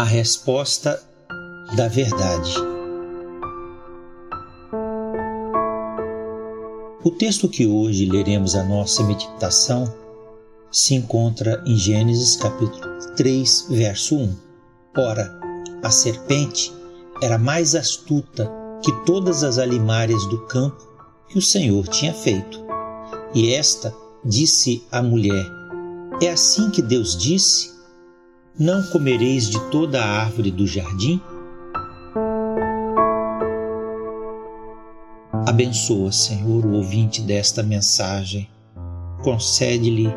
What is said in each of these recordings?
A resposta da verdade. O texto que hoje leremos a nossa meditação se encontra em Gênesis capítulo 3, verso 1. Ora, a serpente era mais astuta que todas as alimárias do campo que o Senhor tinha feito. E esta disse à mulher: É assim que Deus disse: Não comereis de toda a árvore do jardim? Abençoa, Senhor, o ouvinte desta mensagem. Concede-lhe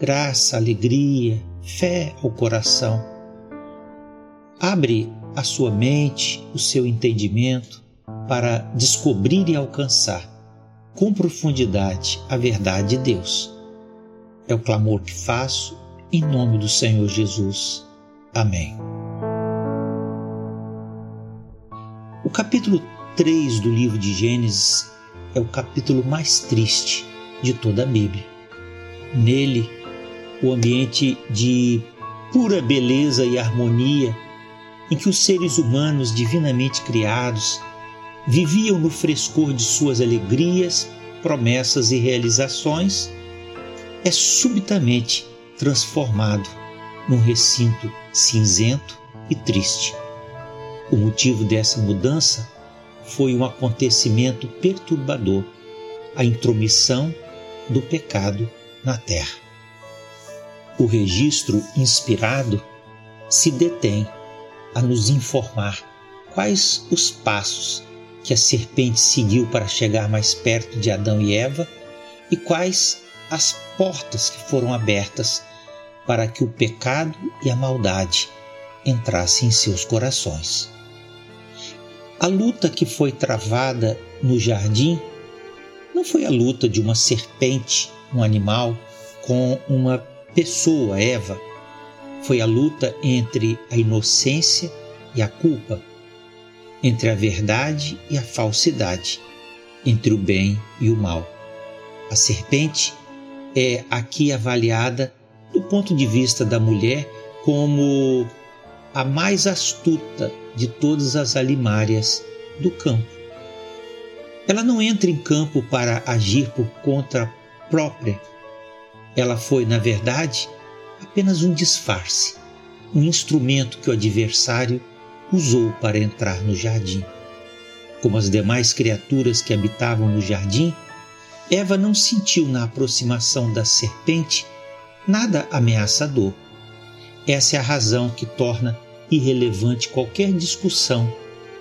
graça, alegria, fé ao coração. Abre a sua mente, o seu entendimento para descobrir e alcançar com profundidade a verdade de Deus. É o clamor que faço em nome do Senhor Jesus. Amém. O capítulo 3 do livro de Gênesis é o capítulo mais triste de toda a Bíblia. Nele, o ambiente de pura beleza e harmonia em que os seres humanos divinamente criados viviam no frescor de suas alegrias, promessas e realizações, é subitamente transformado num recinto cinzento e triste. O motivo dessa mudança foi um acontecimento perturbador, a intromissão do pecado na terra. O registro inspirado se detém a nos informar quais os passos que a serpente seguiu para chegar mais perto de Adão e Eva e quais as portas que foram abertas para que o pecado e a maldade entrassem em seus corações. A luta que foi travada no jardim não foi a luta de uma serpente, um animal, com uma pessoa, Eva, foi a luta entre a inocência e a culpa, entre a verdade e a falsidade, entre o bem e o mal. A serpente é aqui avaliada do ponto de vista da mulher como a mais astuta de todas as alimárias do campo. Ela não entra em campo para agir por conta própria. Ela foi, na verdade, apenas um disfarce, um instrumento que o adversário usou para entrar no jardim. Como as demais criaturas que habitavam no jardim, Eva não sentiu na aproximação da serpente nada ameaçador. Essa é a razão que torna irrelevante qualquer discussão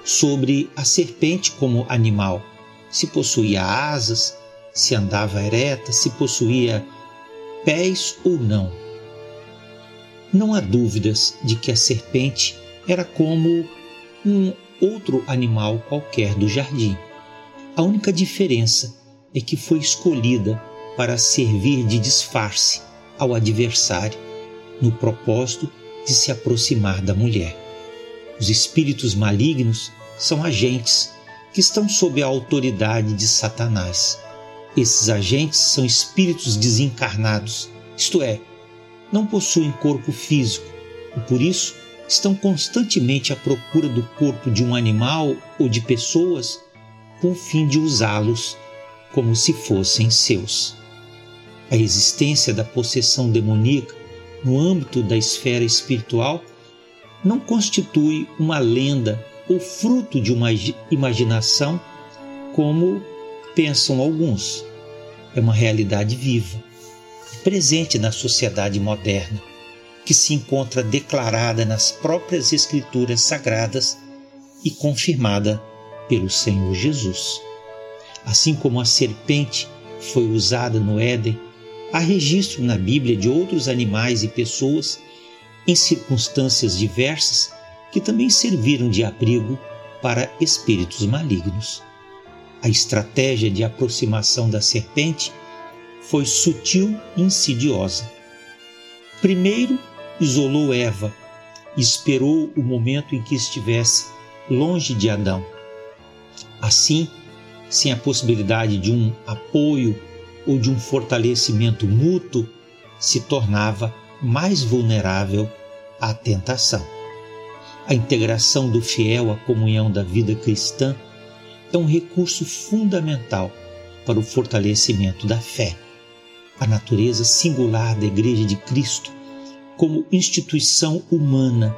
sobre a serpente como animal, se possuía asas, se andava ereta, se possuía pés ou não. Não há dúvidas de que a serpente era como um outro animal qualquer do jardim. A única diferença é que foi escolhida para servir de disfarce ao adversário, no propósito de se aproximar da mulher. Os espíritos malignos são agentes que estão sob a autoridade de Satanás. Esses agentes são espíritos desencarnados, isto é, não possuem corpo físico e por isso estão constantemente à procura do corpo de um animal ou de pessoas com o fim de usá-los como se fossem seus. A existência da possessão demoníaca no âmbito da esfera espiritual não constitui uma lenda ou fruto de uma imaginação, como pensam alguns. É uma realidade viva, presente na sociedade moderna, que se encontra declarada nas próprias Escrituras sagradas e confirmada pelo Senhor Jesus. Assim como a serpente foi usada no Éden, há registro na Bíblia de outros animais e pessoas em circunstâncias diversas que também serviram de abrigo para espíritos malignos. A estratégia de aproximação da serpente foi sutil e insidiosa. Primeiro, isolou Eva e esperou o momento em que estivesse longe de Adão. Assim, sem a possibilidade de um apoio ou de um fortalecimento mútuo, se tornava mais vulnerável à tentação. A integração do fiel à comunhão da vida cristã é um recurso fundamental para o fortalecimento da fé. A natureza singular da Igreja de Cristo, como instituição humana,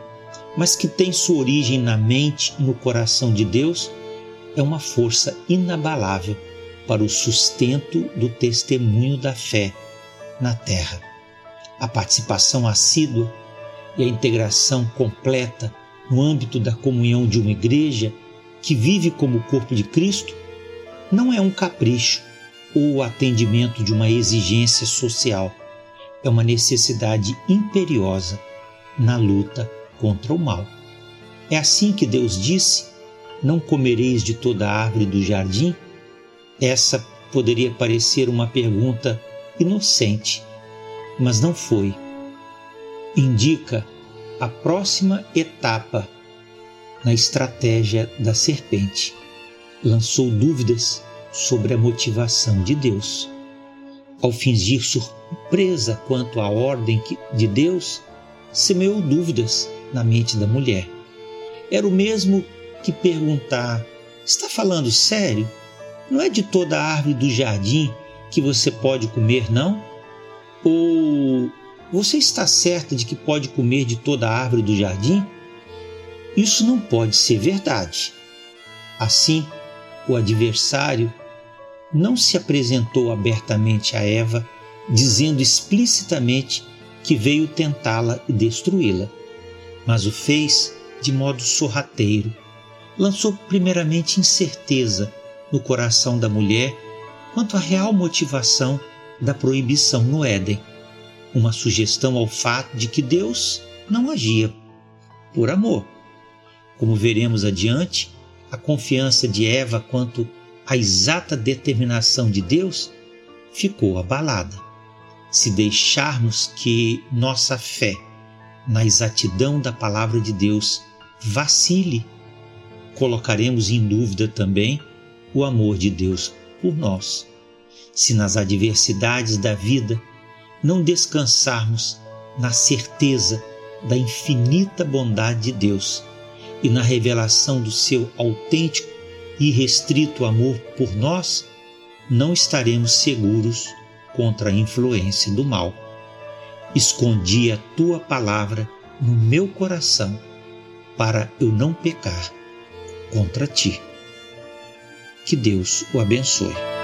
mas que tem sua origem na mente e no coração de Deus, é uma força inabalável para o sustento do testemunho da fé na terra. A participação assídua e a integração completa no âmbito da comunhão de uma igreja que vive como o corpo de Cristo não é um capricho ou o atendimento de uma exigência social, é uma necessidade imperiosa na luta contra o mal. É assim que Deus disse: Não comereis de toda a árvore do jardim? Essa poderia parecer uma pergunta inocente, mas não foi. Indica a próxima etapa na estratégia da serpente. Lançou dúvidas sobre a motivação de Deus. Ao fingir surpresa quanto à ordem de Deus, semeou dúvidas na mente da mulher. Era o mesmo que perguntar: Está falando sério? Não é de toda a árvore do jardim que você pode comer, não? Ou você está certa de que pode comer de toda a árvore do jardim? Isso não pode ser verdade. Assim, o adversário não se apresentou abertamente a Eva, dizendo explicitamente que veio tentá-la e destruí-la, mas o fez de modo sorrateiro. Lançou primeiramente incerteza no coração da mulher quanto à real motivação da proibição no Éden, uma sugestão ao fato de que Deus não agia por amor. Como veremos adiante, a confiança de Eva quanto à exata determinação de Deus ficou abalada. Se deixarmos que nossa fé na exatidão da palavra de Deus vacile, colocaremos em dúvida também o amor de Deus por nós. Se nas adversidades da vida não descansarmos na certeza da infinita bondade de Deus e na revelação do seu autêntico e restrito amor por nós, não estaremos seguros contra a influência do mal. Escondi a tua palavra no meu coração para eu não pecar contra ti. Que Deus o abençoe.